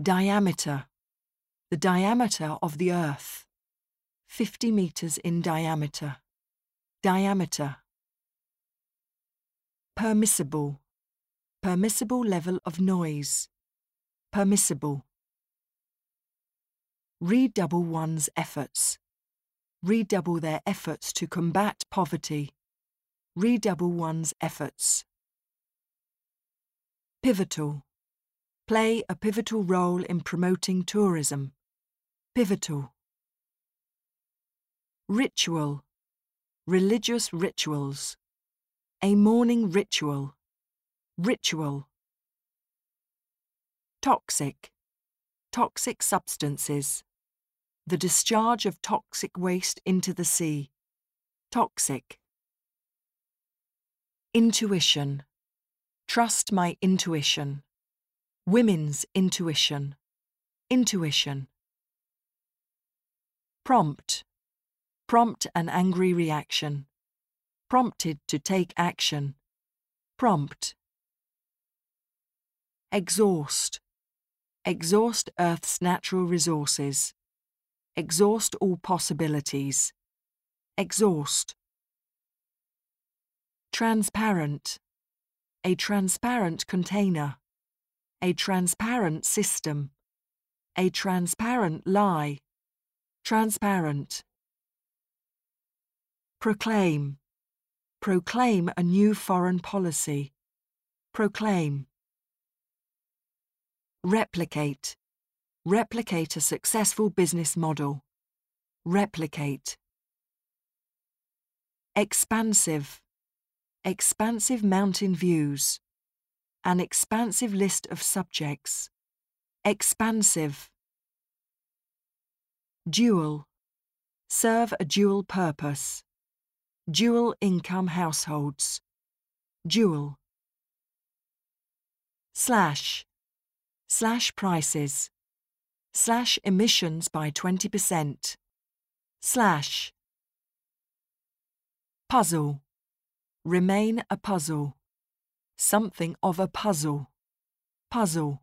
Diameter. The diameter of the Earth. 50 metres in diameter. Diameter. Permissible. Permissible level of noise. Permissible. Redouble one's efforts. Redouble their efforts to combat poverty. Redouble one's efforts. Pivotal. Play a pivotal role in promoting tourism. Pivotal. Ritual. Religious rituals. A morning ritual. Ritual. Toxic. Toxic substances. The discharge of toxic waste into the sea. Toxic. Intuition. Trust my intuition. Women's intuition. Intuition. Prompt. Prompt an angry reaction. Prompted to take action. Prompt. Exhaust. Exhaust Earth's natural resources. Exhaust all possibilities. Exhaust. Transparent. A transparent container. A transparent system. A transparent lie. Transparent. Proclaim. Proclaim a new foreign policy. Proclaim. Replicate. Replicate a successful business model. Replicate. Expansive. Expansive mountain views. An expansive list of subjects. Expansive. Dual. Serve a dual purpose. Dual income households. Dual. Slash. Slash prices. Slash emissions by 20%. Slash. Puzzle. Remain a puzzle. Something of a puzzle. Puzzle.